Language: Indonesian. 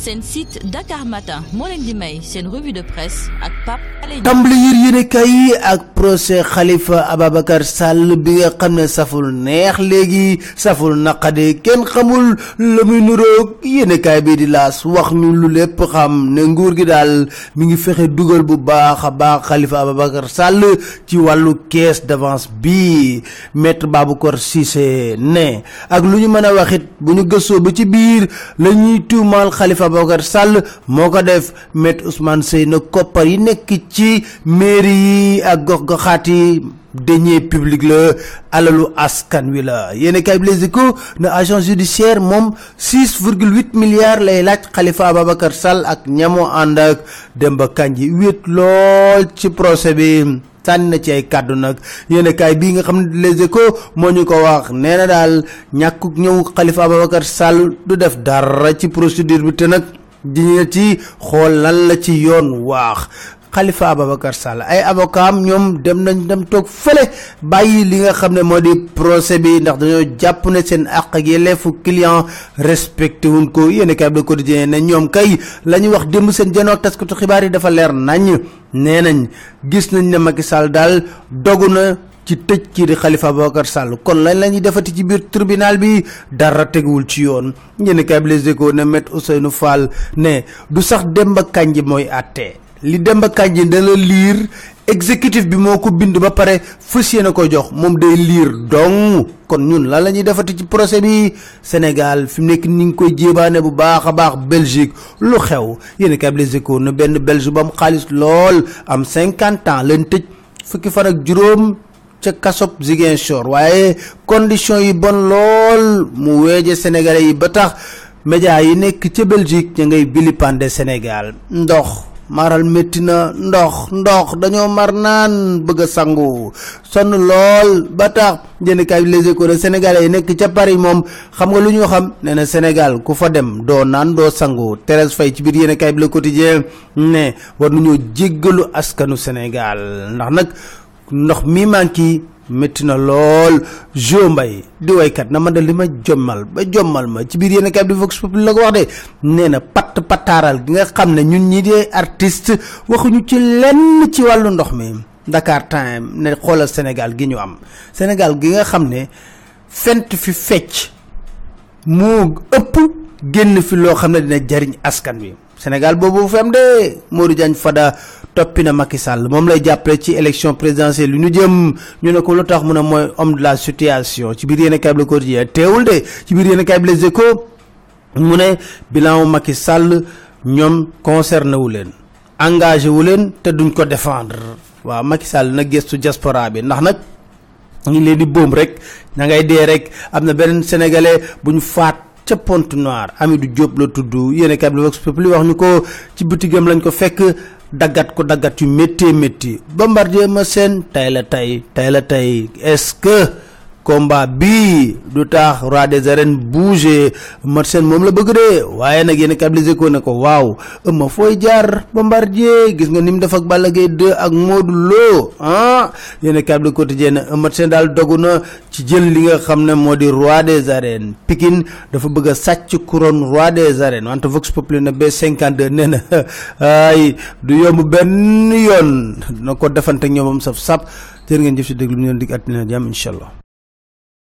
seen site Dakar Matin moo leen di may seen revue de presse ak Pape Alé tàmbali yër yéene kay ak procès Khalifa Ababacar Sall bi nga xam ne saful neex léegi saful naqade kenn xamul la muy nuroog yéene kaay bii di laas wax ñu lu lépp xam ne nguur gi daal mi ngi fexe dugal bu baax baax Khalifa Ababacar Sall ci wàllu caisse d'avance bi. Maître Baboucar Cissé ne ak lu ñu mën a waxit bu ñu gëstoo ba ci biir la ñuy Khalifa Ababacar Sall moo ko def maître Ousmane Seye na koppar yi nekk ci mairie ak gox goxaat yi. Publics la alalu askan wi la. Yéeni kay Les na agence judiciaire moom 6 virgule 8 milliards lay laaj Khalifa Ababacar Sall ak ñamoo ànd ak Demba Kandji. Wéet lool ci procès bi na ci ay kàddu nag. Yéen kaay bii nga xam ne Les Échos moo ñu ko wax. Nee na daal ñàkkuk ñëw Khalifa Ababacar Sall du def dara ci procédure bi te ci xool lan la ci yoon waax Khalifa Ababacar Sall. Ay avocat am ñoom dem nañ dem toog fële bàyyi li nga xam ne moo di procès bi ndax dañoo jàpp ne seen àq ak yelleefu client respecté wuñ ko. Kaay bi Le Quotidien ne ñoom kay la ñu wax démb seen janoo ak taskatu xibaar dafa leer nañ. Nee nañ gis nañ ne Macky Sall daal dogu na ci tëj kii di Khalifa Ababacar Sall. Kon lañ la ñuy defati ci biir tribunal bi? Dara teguwul ci yoon. Kaay bi Les Échos ne Maître Ousseynou Fall ne du sax Demba Kandji mooy àtte li Demba Kandji dana liir exécutif bi moo ko bind ba pare fas yéene ko jox moom day liir dong. Kon ñun la ñuy defati ci procès bi? Sénégal fi mu nekk ni ngi koy jéebaane bu baax a baax Belgique. Lu xew? Yéen kay Les Échos na benn Belge ba am xaalis lool am cinquante ans leen tëj fukki fan ak juróom ca kasob Ziguinchor. Waaye condition yi bon lool mu weeje sénégalais yi ba tax média yi nekk ca Belgique ña ngay bilipande Sénégal. Ndox maral métti na ndox ndox dañoo mar naan bëgg a sangu. Sonn lool ba tax jëndikaay bi Les de sénégalais yi nekk ca Paris moom xam nga lu ñu xam? Nee na Sénégal ku fa dem doo naan doo sangu. Faye ci biir yéenekaay bi Le Quotidien ne war nañoo jéggalu askanu Sénégal. Ndax nag ndox mi manqué métti na lool. Jo Mbaye di waykat na ma de li ma jommal ba jommal ma. Ci biir yéen kay bi Vox Populi la ko wax de. Nee na patt pataaral gi nga xam ne ñun ñi di artiste waxuñu ci lenn ci wàllu ndox mi. Dakar Time ne xoolal Sénégal gi ñu am. Sénégal gi nga xam ne fent fi fecc moo ëpp génn fi loo xam ne dina jariñ askan wi Sénégal boobu fi am de? Modou Fada toppi na Macky Sall. Moom lay jàppale ci élection présidentielle lu ñu jëm. Ñu ne ko lu mu homme de la situation. Ci biir a Le Quotidien teewul de. Ci biir a Les ne bilan Macky Sall ñoom concerné wu engagé wu te duñ ko défendre. Waaw Macky Sall nag gëstu diaspora bi. Ndax nag ñu leen di boom rek ña ngay dee rek. Am na sénégalais. Ca Pointe Noire. Amidou Diop la tudd yéen a Vox Populi wax ñu ko ci bitigam lañ ko fekk daggat ko daggat yu métti métti. Bombardier ma seen tay la tay tay la tay est-ce que combat bii du tax roi des arènes bougé mat seen moom la bëgg de waaye nag yéen a Les Échos ne ko waaw ëmma fooy jaar Bombardier gis nga ni mu def ak Balla Gaye 2 ak Modou Lo ah yéen a Le Quotidien ne ëmmat seen daal dogu na ci jël li nga xam ne moo di roi des arènes. Pikine dafa bëgg a sàcc couronne roi des arènes wante Vox Populi na B52 nee na ay du yomb benn yoon. Na ko defante ak ñoomam saf sap jërë ngeen jëf si déglu ñu leen dig àttina jàmm incha allah